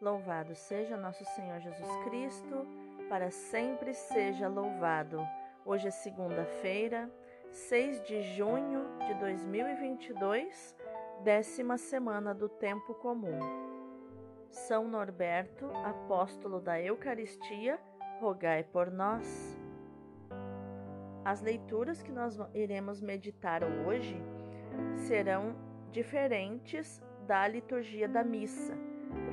Louvado seja nosso Senhor Jesus Cristo, para sempre seja louvado. Hoje é segunda-feira, 6 de junho de 2022, décima semana do tempo comum. São Norberto, apóstolo da Eucaristia, rogai por nós. As leituras que nós iremos meditar hoje serão diferentes da liturgia da missa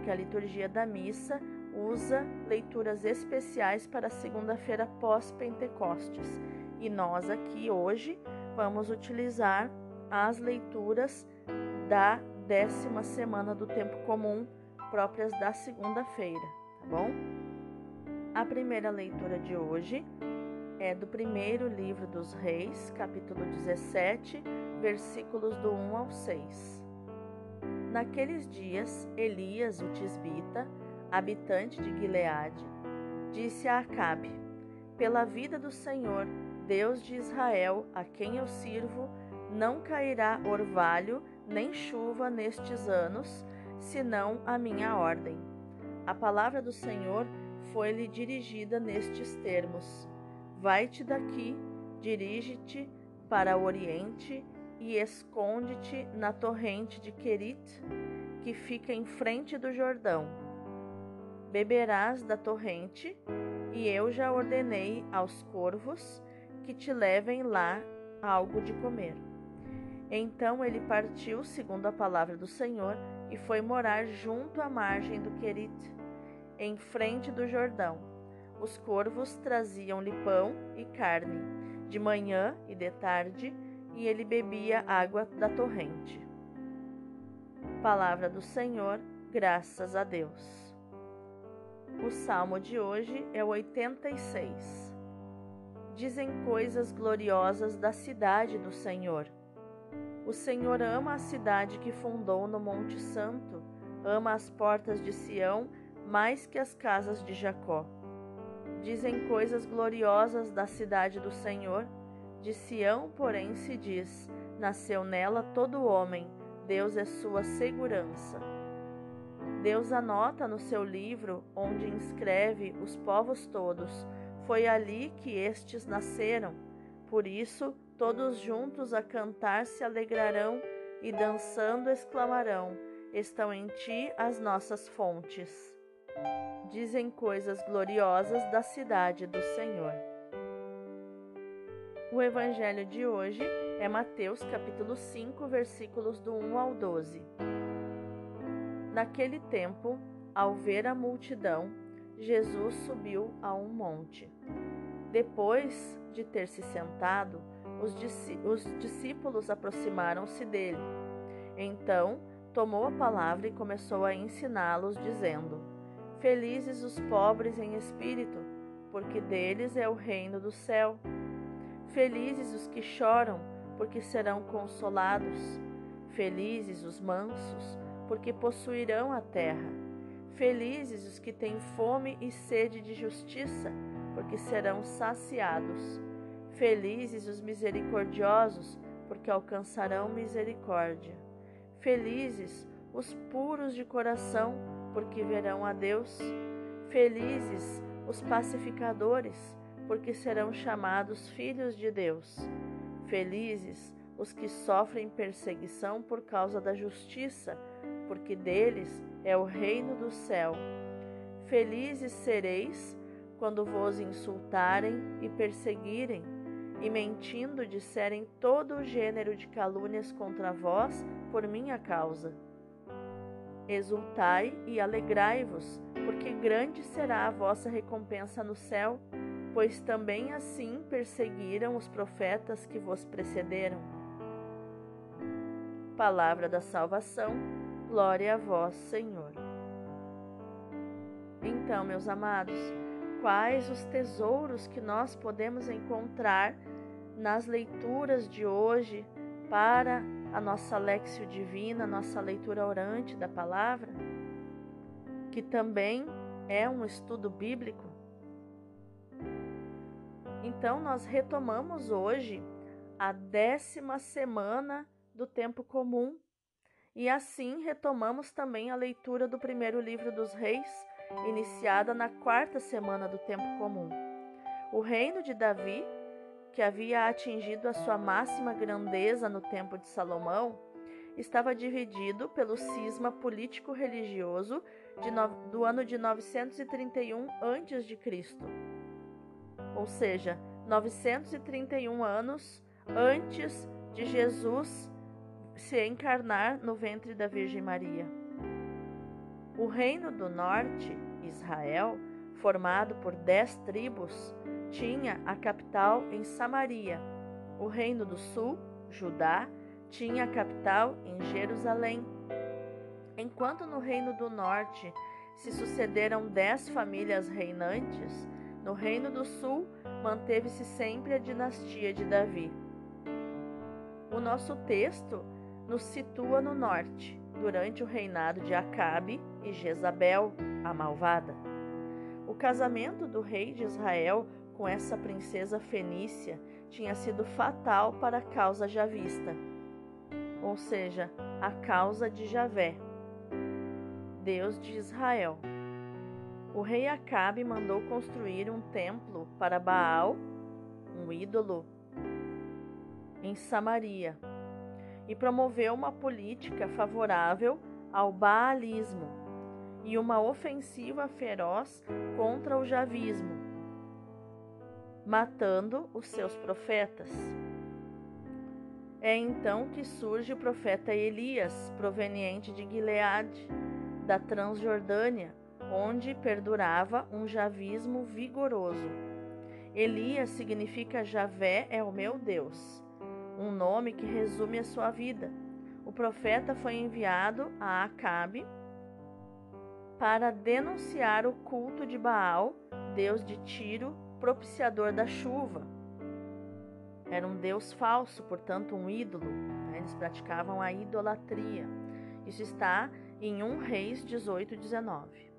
porque a liturgia da missa usa leituras especiais para a segunda-feira pós-Pentecostes. E nós aqui hoje vamos utilizar as leituras da décima semana do tempo comum, próprias da segunda-feira, tá bom? A primeira leitura de hoje é do primeiro livro dos Reis, capítulo 17, versículos do 1 ao 6. Naqueles dias, Elias, o tisbita, habitante de Gileade, disse a Acabe: Pela vida do Senhor, Deus de Israel, a quem eu sirvo, não cairá orvalho nem chuva nestes anos, senão a minha ordem. A palavra do Senhor foi-lhe dirigida nestes termos: Vai-te daqui, dirige-te para o oriente e esconde-te na torrente de Querit, que fica em frente do Jordão. Beberás da torrente, e eu já ordenei aos corvos que te levem lá algo de comer. Então ele partiu segundo a palavra do Senhor e foi morar junto à margem do Querit, em frente do Jordão. Os corvos traziam-lhe pão e carne, de manhã e de tarde, e ele bebia água da torrente. Palavra do Senhor, graças a Deus. O salmo de hoje é o 86. Dizem coisas gloriosas da cidade do Senhor. O Senhor ama a cidade que fundou no Monte Santo, ama as portas de Sião mais que as casas de Jacó. Dizem coisas gloriosas da cidade do Senhor de Sião, porém, se diz: Nasceu nela todo homem, Deus é sua segurança. Deus anota no seu livro, onde inscreve os povos todos, foi ali que estes nasceram. Por isso, todos juntos a cantar se alegrarão e dançando exclamarão: Estão em ti as nossas fontes. Dizem coisas gloriosas da cidade do Senhor. O evangelho de hoje é Mateus capítulo 5, versículos do 1 ao 12. Naquele tempo, ao ver a multidão, Jesus subiu a um monte. Depois de ter se sentado, os, discípulos aproximaram-se dele. Então, tomou a palavra e começou a ensiná-los, dizendo: Felizes os pobres em espírito, porque deles é o reino do céu. Felizes os que choram, porque serão consolados. Felizes os mansos, porque possuirão a terra. Felizes os que têm fome e sede de justiça, porque serão saciados. Felizes os misericordiosos, porque alcançarão misericórdia. Felizes os puros de coração, porque verão a Deus. Felizes os pacificadores, porque serão chamados filhos de Deus. Felizes os que sofrem perseguição por causa da justiça, porque deles é o reino do céu. Felizes sereis quando vos insultarem e perseguirem, e mentindo disserem todo o gênero de calúnias contra vós por minha causa. Exultai e alegrai-vos, porque grande será a vossa recompensa no céu pois também assim perseguiram os profetas que vos precederam. Palavra da salvação, glória a vós, Senhor. Então, meus amados, quais os tesouros que nós podemos encontrar nas leituras de hoje para a nossa Lexio Divina, nossa leitura orante da palavra, que também é um estudo bíblico? Então, nós retomamos hoje a décima semana do tempo comum E assim retomamos também a leitura do primeiro livro dos Reis, iniciada na quarta semana do tempo comum. O reino de Davi, que havia atingido a sua máxima grandeza no tempo de Salomão, estava dividido pelo cisma político-religioso do ano de 931 a.C., ou seja, 931 anos antes de Jesus se encarnar no ventre da Virgem Maria. O reino do norte, Israel, formado por dez tribos, tinha a capital em Samaria. O reino do sul, Judá, tinha a capital em Jerusalém. Enquanto no reino do norte se sucederam dez famílias reinantes, no reino do sul manteve-se sempre a dinastia de Davi. O nosso texto nos situa no norte, durante o reinado de Acabe e Jezabel, a malvada. O casamento do rei de Israel com essa princesa fenícia tinha sido fatal para a causa javista, ou seja, a causa de Javé, Deus de Israel. O rei Acabe mandou construir um templo para Baal, um ídolo, em Samaria e promoveu uma política favorável ao baalismo e uma ofensiva feroz contra o javismo, matando os seus profetas. É então que surge o profeta Elias, proveniente de Gileade, da Transjordânia, onde perdurava um javismo vigoroso. Elias significa Javé é o meu Deus um nome que resume a sua vida. O profeta foi enviado a Acabe para denunciar o culto de Baal, deus de Tiro, propiciador da chuva. Era um deus falso, portanto, um ídolo. Né? Eles praticavam a idolatria. Isso está em 1 Reis 18, 19.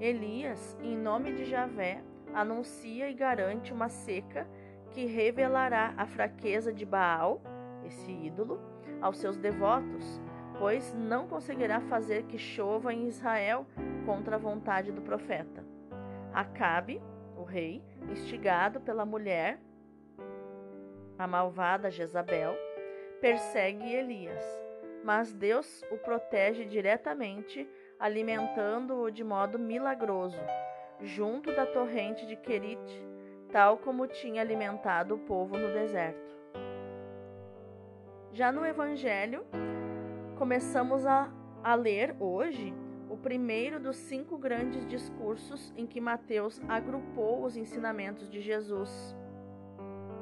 Elias, em nome de Javé, anuncia e garante uma seca que revelará a fraqueza de Baal, esse ídolo, aos seus devotos, pois não conseguirá fazer que chova em Israel contra a vontade do profeta. Acabe, o rei, instigado pela mulher, a malvada Jezabel, persegue Elias, mas Deus o protege diretamente, alimentando-o de modo milagroso, junto da torrente de Querite, tal como tinha alimentado o povo no deserto. Já no Evangelho, começamos a, a ler hoje o primeiro dos cinco grandes discursos em que Mateus agrupou os ensinamentos de Jesus.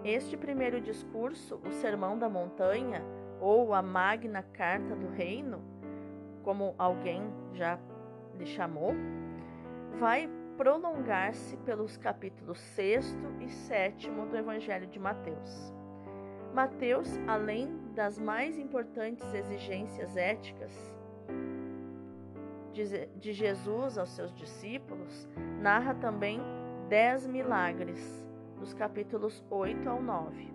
Este primeiro discurso, o Sermão da Montanha, ou a Magna Carta do Reino, como alguém já lhe chamou, vai prolongar-se pelos capítulos 6 e 7 do Evangelho de Mateus. Mateus, além das mais importantes exigências éticas de Jesus aos seus discípulos, narra também dez milagres, dos capítulos 8 ao 9.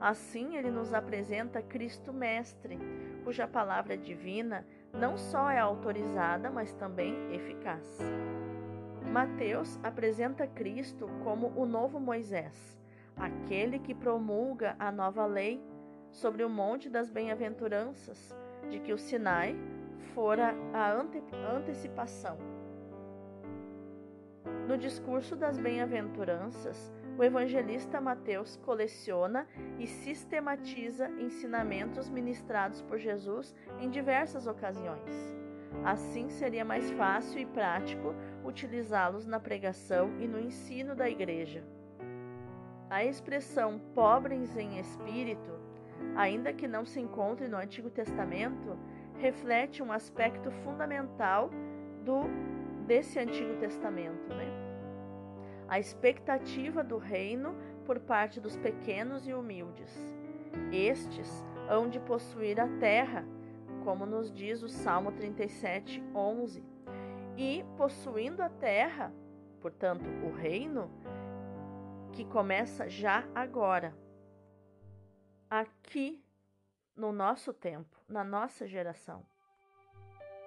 Assim, ele nos apresenta Cristo Mestre, cuja palavra divina não só é autorizada, mas também eficaz. Mateus apresenta Cristo como o novo Moisés, aquele que promulga a nova lei sobre o Monte das Bem-aventuranças, de que o Sinai fora a ante antecipação. No discurso das bem-aventuranças, o evangelista Mateus coleciona e sistematiza ensinamentos ministrados por Jesus em diversas ocasiões. Assim seria mais fácil e prático utilizá-los na pregação e no ensino da igreja. A expressão pobres em espírito, ainda que não se encontre no Antigo Testamento, reflete um aspecto fundamental do desse Antigo Testamento, né? A expectativa do reino por parte dos pequenos e humildes. Estes hão de possuir a terra como nos diz o Salmo 37, 11. E possuindo a terra, portanto, o reino, que começa já agora. Aqui no nosso tempo, na nossa geração.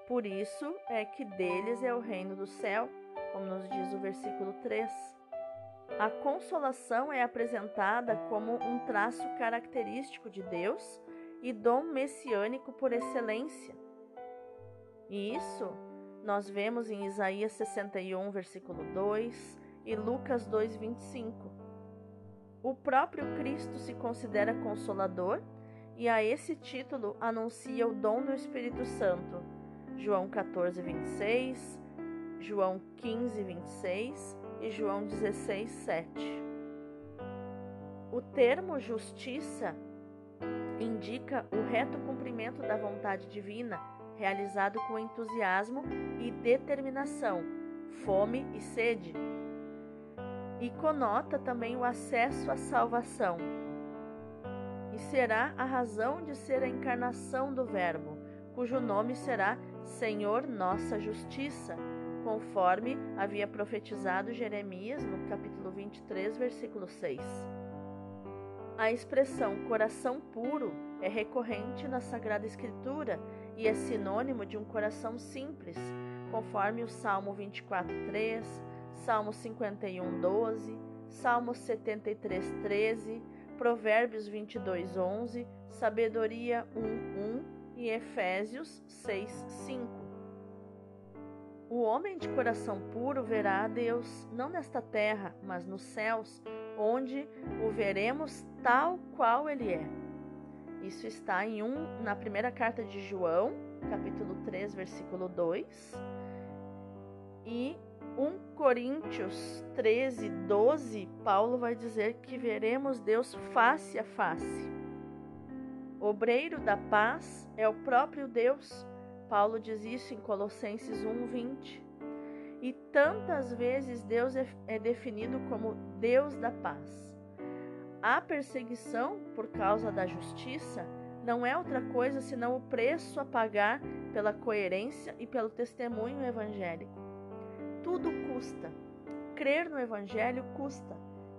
Por isso é que deles é o reino do céu, como nos diz o versículo 3. A consolação é apresentada como um traço característico de Deus e dom messiânico por excelência. E isso nós vemos em Isaías 61, versículo 2 e Lucas 2, 25. O próprio Cristo se considera consolador e a esse título anuncia o dom do Espírito Santo. João 14, 26, João 15, 26 e João 16, 7. O termo justiça indica o reto cumprimento da vontade divina, realizado com entusiasmo e determinação, fome e sede. E conota também o acesso à salvação. E será a razão de ser a encarnação do Verbo, cujo nome será Senhor Nossa Justiça, conforme havia profetizado Jeremias no capítulo 23, versículo 6. A expressão coração puro é recorrente na Sagrada Escritura e é sinônimo de um coração simples, conforme o Salmo 24:3, Salmo 51:12, Salmo 73:13, Provérbios 22:11, Sabedoria 1:1 e Efésios 6:5. O homem de coração puro verá a Deus, não nesta terra, mas nos céus, onde o veremos tal qual ele é. Isso está em um, na primeira carta de João, capítulo 3, versículo 2, e 1 Coríntios 13, 12, Paulo vai dizer que veremos Deus face a face. Obreiro da paz é o próprio Deus Paulo diz isso em Colossenses 1:20. E tantas vezes Deus é, é definido como Deus da paz. A perseguição por causa da justiça não é outra coisa senão o preço a pagar pela coerência e pelo testemunho evangélico. Tudo custa. Crer no evangelho custa.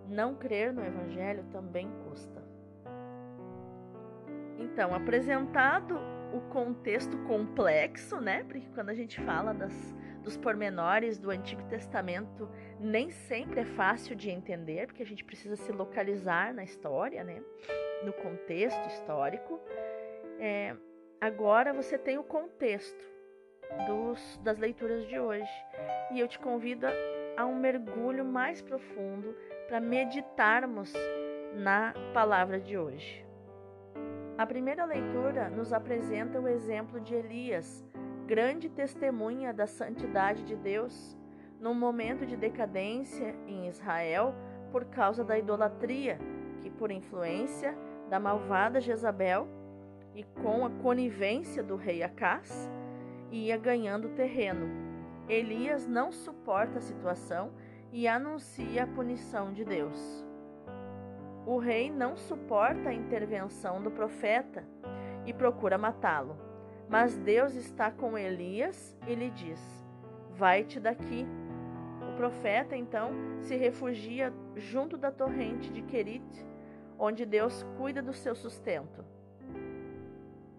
Não crer no evangelho também custa. Então, apresentado o contexto complexo, né? Porque quando a gente fala das, dos pormenores do Antigo Testamento, nem sempre é fácil de entender, porque a gente precisa se localizar na história, né? No contexto histórico. É, agora você tem o contexto dos, das leituras de hoje. E eu te convido a, a um mergulho mais profundo para meditarmos na palavra de hoje. A primeira leitura nos apresenta o exemplo de Elias, grande testemunha da santidade de Deus, num momento de decadência em Israel por causa da idolatria, que por influência da malvada Jezabel e com a conivência do rei Acás, ia ganhando terreno. Elias não suporta a situação e anuncia a punição de Deus. O rei não suporta a intervenção do profeta e procura matá-lo. Mas Deus está com Elias e lhe diz: Vai-te daqui. O profeta então se refugia junto da torrente de Querite, onde Deus cuida do seu sustento.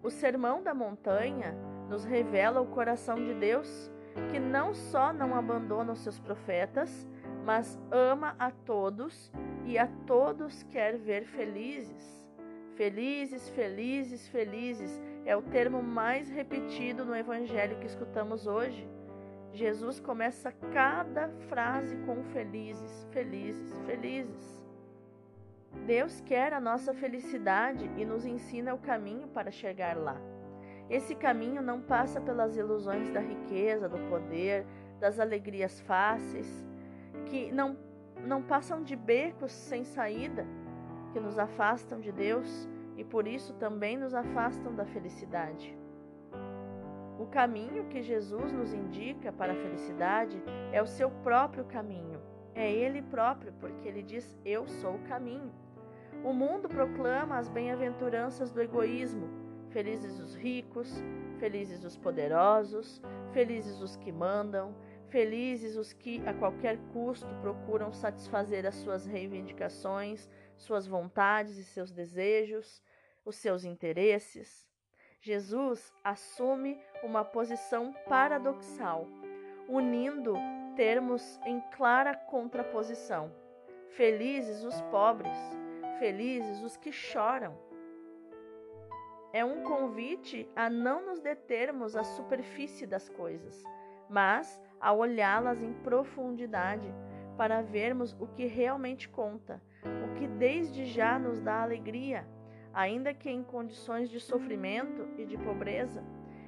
O sermão da montanha nos revela o coração de Deus, que não só não abandona os seus profetas, mas ama a todos e a todos quer ver felizes. Felizes, felizes, felizes é o termo mais repetido no evangelho que escutamos hoje. Jesus começa cada frase com felizes, felizes, felizes. Deus quer a nossa felicidade e nos ensina o caminho para chegar lá. Esse caminho não passa pelas ilusões da riqueza, do poder, das alegrias fáceis, que não não passam de becos sem saída que nos afastam de Deus e por isso também nos afastam da felicidade. O caminho que Jesus nos indica para a felicidade é o seu próprio caminho. É Ele próprio, porque Ele diz: Eu sou o caminho. O mundo proclama as bem-aventuranças do egoísmo. Felizes os ricos, felizes os poderosos, felizes os que mandam, Felizes os que, a qualquer custo, procuram satisfazer as suas reivindicações, suas vontades e seus desejos. os seus interesses? Jesus assume uma posição paradoxal, unindo termos em clara contraposição. Felizes os pobres, felizes os que choram. É um convite a não nos determos à superfície das coisas, mas a olhá-las em profundidade para vermos o que realmente conta, o que desde já nos dá alegria, ainda que em condições de sofrimento e de pobreza.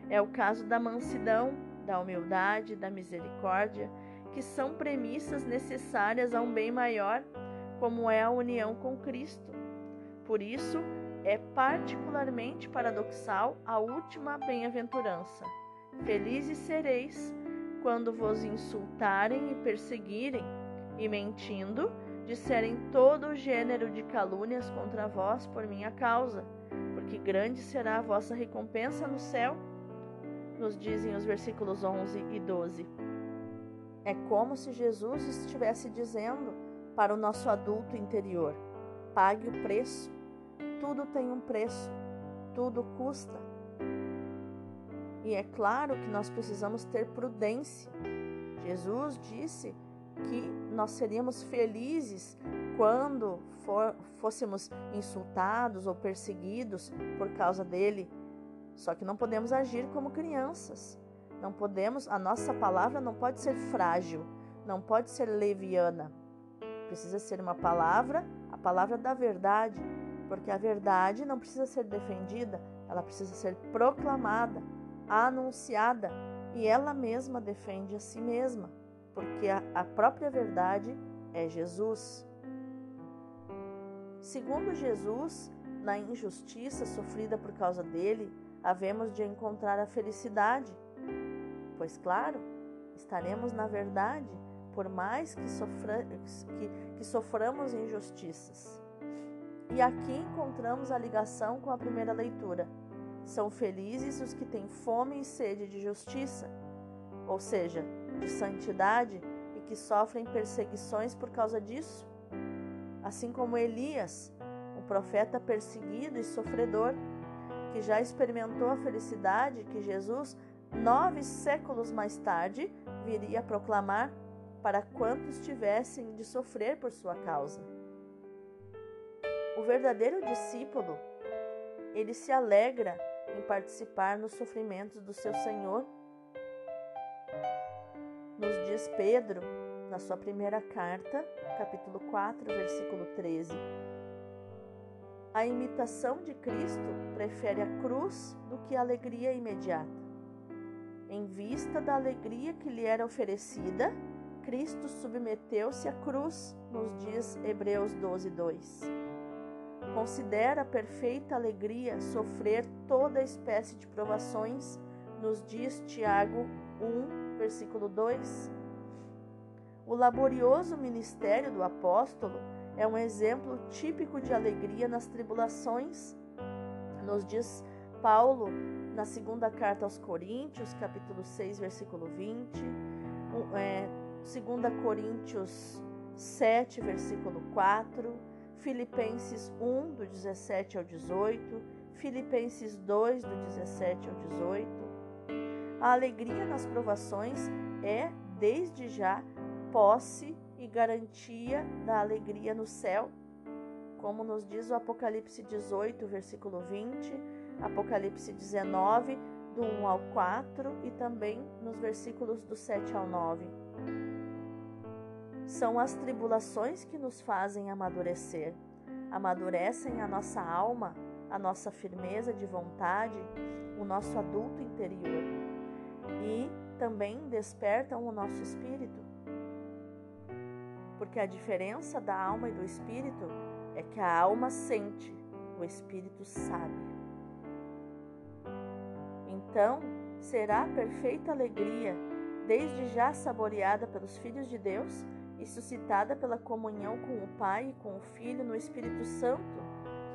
É o caso da mansidão, da humildade, da misericórdia, que são premissas necessárias a um bem maior, como é a união com Cristo. Por isso, é particularmente paradoxal a última bem-aventurança. Felizes sereis quando vos insultarem e perseguirem, e mentindo, disserem todo o gênero de calúnias contra vós por minha causa, porque grande será a vossa recompensa no céu, nos dizem os versículos 11 e 12. É como se Jesus estivesse dizendo para o nosso adulto interior: pague o preço, tudo tem um preço, tudo custa. E é claro que nós precisamos ter prudência. Jesus disse que nós seríamos felizes quando for, fôssemos insultados ou perseguidos por causa dele. Só que não podemos agir como crianças. Não podemos, a nossa palavra não pode ser frágil, não pode ser leviana. Precisa ser uma palavra, a palavra da verdade, porque a verdade não precisa ser defendida, ela precisa ser proclamada, anunciada, e ela mesma defende a si mesma porque a, a própria verdade é Jesus. Segundo Jesus, na injustiça sofrida por causa dele, havemos de encontrar a felicidade. Pois, claro, estaremos na verdade, por mais que, sofra, que, que soframos injustiças. E aqui encontramos a ligação com a primeira leitura. São felizes os que têm fome e sede de justiça, ou seja, de santidade e que sofrem perseguições por causa disso. Assim como Elias, um profeta perseguido e sofredor, que já experimentou a felicidade que Jesus, nove séculos mais tarde, viria proclamar para quantos tivessem de sofrer por sua causa. O verdadeiro discípulo, ele se alegra em participar nos sofrimentos do seu Senhor nos diz Pedro, na sua primeira carta, capítulo 4, versículo 13. A imitação de Cristo prefere a cruz do que a alegria imediata. Em vista da alegria que lhe era oferecida, Cristo submeteu-se à cruz, nos diz Hebreus 12, 2. Considera perfeita alegria sofrer toda espécie de provações, nos diz Tiago 1, versículo 2. O laborioso ministério do apóstolo é um exemplo típico de alegria nas tribulações. Nos diz Paulo na segunda carta aos Coríntios, capítulo 6, versículo 20, é, 2 Coríntios 7, versículo 4, Filipenses 1, do 17 ao 18, Filipenses 2, do 17 ao 18, a alegria nas provações é, desde já, posse e garantia da alegria no céu, como nos diz o Apocalipse 18, versículo 20, Apocalipse 19, do 1 ao 4 e também nos versículos do 7 ao 9. São as tribulações que nos fazem amadurecer, amadurecem a nossa alma, a nossa firmeza de vontade, o nosso adulto interior e também despertam o nosso espírito. Porque a diferença da alma e do espírito é que a alma sente, o espírito sabe. Então, será perfeita alegria, desde já saboreada pelos filhos de Deus e suscitada pela comunhão com o Pai e com o Filho no Espírito Santo,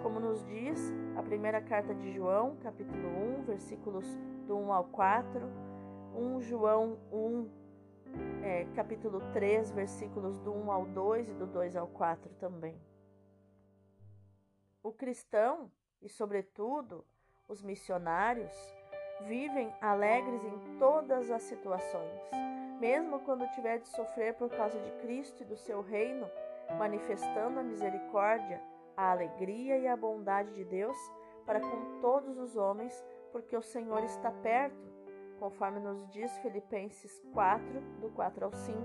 como nos diz a primeira carta de João, capítulo 1, versículos do 1 ao 4 1 João 1, é, capítulo 3, versículos do 1 ao 2 e do 2 ao 4 também. O cristão e, sobretudo, os missionários, vivem alegres em todas as situações, mesmo quando tiver de sofrer por causa de Cristo e do seu reino, manifestando a misericórdia, a alegria e a bondade de Deus para com todos os homens, porque o Senhor está perto, conforme nos diz Filipenses 4, do 4 ao 5.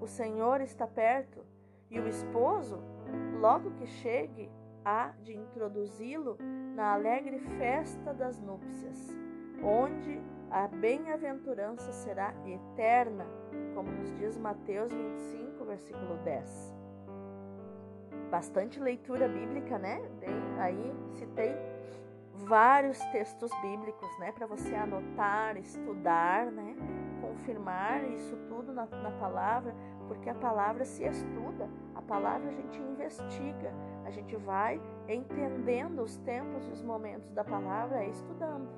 O Senhor está perto e o esposo, logo que chegue, há de introduzi-lo na alegre festa das núpcias, onde a bem-aventurança será eterna, como nos diz Mateus 25, versículo 10. Bastante leitura bíblica, né? Aí citei vários textos bíblicos, né, para você anotar, estudar, né, confirmar isso tudo na, na palavra, porque a palavra se estuda, a palavra a gente investiga, a gente vai entendendo os tempos e os momentos da palavra estudando,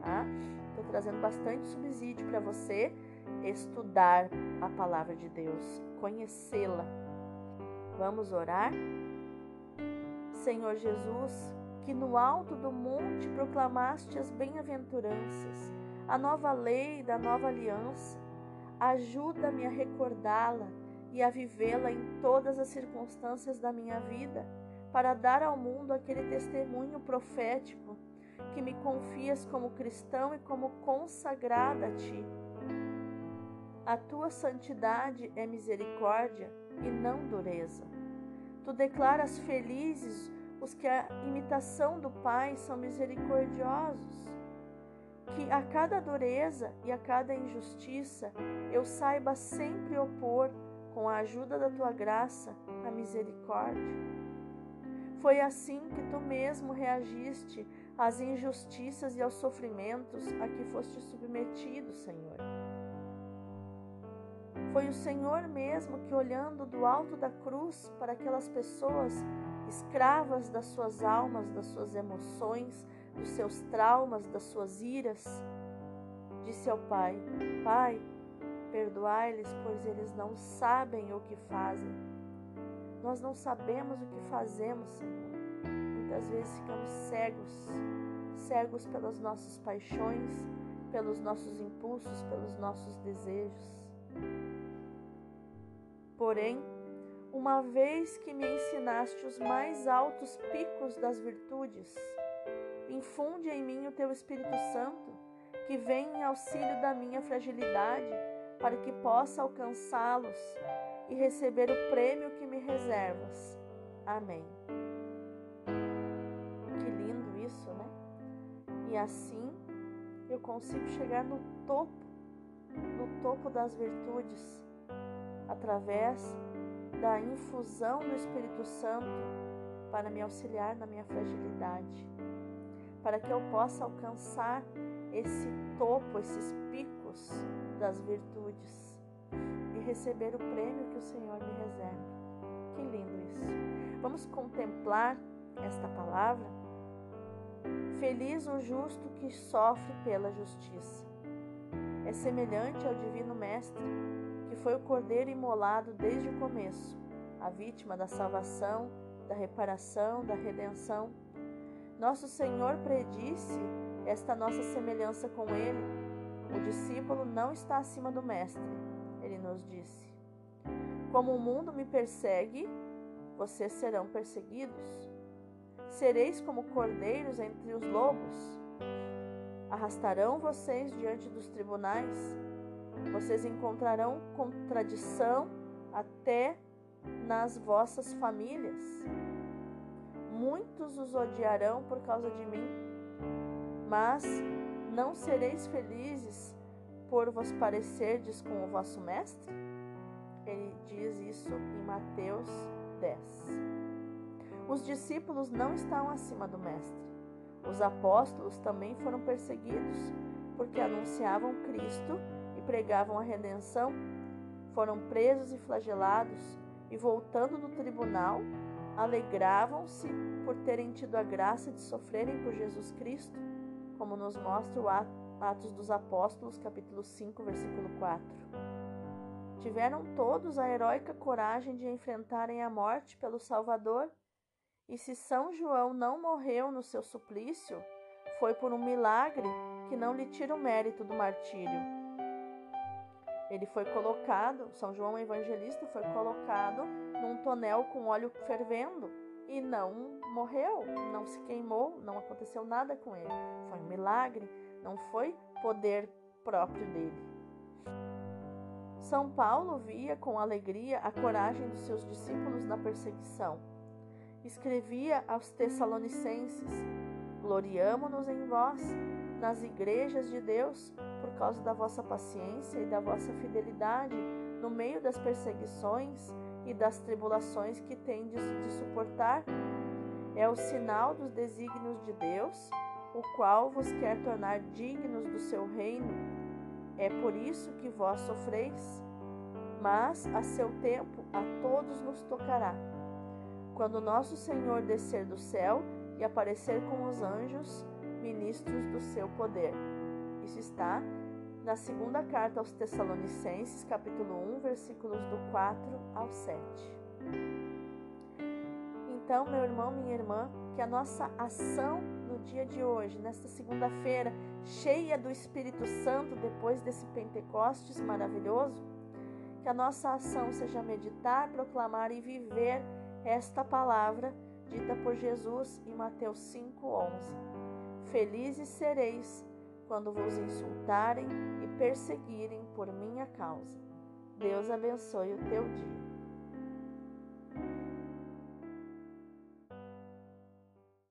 tá? Estou trazendo bastante subsídio para você estudar a palavra de Deus, conhecê-la. Vamos orar? Senhor Jesus, que no alto do monte proclamaste as bem-aventuranças, a nova lei da nova aliança, ajuda-me a recordá-la e a vivê-la em todas as circunstâncias da minha vida, para dar ao mundo aquele testemunho profético que me confias como cristão e como consagrada a ti. A tua santidade é misericórdia e não dureza. Tu declaras felizes os que a imitação do Pai são misericordiosos. Que a cada dureza e a cada injustiça eu saiba sempre opor, com a ajuda da tua graça, a misericórdia. Foi assim que tu mesmo reagiste às injustiças e aos sofrimentos a que foste submetido, Senhor. Foi o Senhor mesmo que, olhando do alto da cruz para aquelas pessoas escravas das suas almas, das suas emoções, dos seus traumas, das suas iras, disse ao Pai: Pai, perdoai-lhes, pois eles não sabem o que fazem. Nós não sabemos o que fazemos, Senhor. Muitas vezes ficamos cegos, cegos pelas nossas paixões, pelos nossos impulsos, pelos nossos desejos. Porém, uma vez que me ensinaste os mais altos picos das virtudes. Infunde em mim o teu Espírito Santo, que vem em auxílio da minha fragilidade, para que possa alcançá-los e receber o prêmio que me reservas. Amém. Que lindo isso, né? E assim eu consigo chegar no topo, no topo das virtudes, através da infusão do Espírito Santo para me auxiliar na minha fragilidade, para que eu possa alcançar esse topo, esses picos das virtudes e receber o prêmio que o Senhor me reserva. Que lindo isso! Vamos contemplar esta palavra? Feliz o justo que sofre pela justiça. É semelhante ao Divino Mestre que foi o cordeiro imolado desde o começo, a vítima da salvação, da reparação, da redenção. Nosso Senhor predisse esta nossa semelhança com Ele. O discípulo não está acima do Mestre, ele nos disse. Como o mundo me persegue, vocês serão perseguidos. Sereis como cordeiros entre os lobos. Arrastarão vocês diante dos tribunais vocês encontrarão contradição até nas vossas famílias. Muitos os odiarão por causa de mim, mas não sereis felizes por vos parecerdes com o vosso mestre? Ele diz isso em Mateus 10. Os discípulos não estão acima do mestre. Os apóstolos também foram perseguidos porque anunciavam Cristo e pregavam a redenção, foram presos e flagelados, e voltando do tribunal, alegravam-se por terem tido a graça de sofrerem por Jesus Cristo, como nos mostra o Atos dos Apóstolos, capítulo 5, versículo 4. Tiveram todos a heróica coragem de enfrentarem a morte pelo Salvador E se São João não morreu no seu suplício, foi por um milagre que não lhe tira o mérito do martírio. Ele foi colocado, São João Evangelista foi colocado num tonel com óleo fervendo e não morreu, não se queimou, não aconteceu nada com ele. Foi um milagre, não foi poder próprio dele. São Paulo via com alegria a coragem dos seus discípulos na perseguição. Escrevia aos Tessalonicenses: Gloriamo-nos em vós, nas igrejas de Deus, causa da vossa paciência e da vossa fidelidade no meio das perseguições e das tribulações que tendes de suportar. É o sinal dos desígnios de Deus, o qual vos quer tornar dignos do seu reino. É por isso que vós sofreis. Mas a seu tempo a todos nos tocará. Quando nosso Senhor descer do céu e aparecer com os anjos, ministros do seu poder. Isso está na segunda carta aos Tessalonicenses, capítulo 1, versículos do 4 ao 7. Então, meu irmão, minha irmã, que a nossa ação no dia de hoje, nesta segunda-feira, cheia do Espírito Santo, depois desse Pentecostes maravilhoso, que a nossa ação seja meditar, proclamar e viver esta palavra dita por Jesus em Mateus 5:11. Felizes sereis quando vos insultarem e perseguirem por minha causa. Deus abençoe o teu dia.